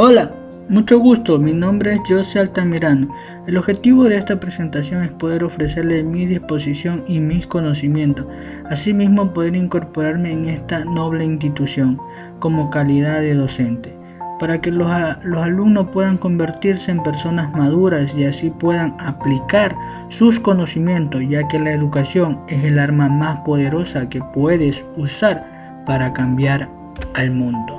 Hola, mucho gusto, mi nombre es José Altamirano. El objetivo de esta presentación es poder ofrecerle mi disposición y mis conocimientos, asimismo poder incorporarme en esta noble institución como calidad de docente, para que los, los alumnos puedan convertirse en personas maduras y así puedan aplicar sus conocimientos, ya que la educación es el arma más poderosa que puedes usar para cambiar al mundo.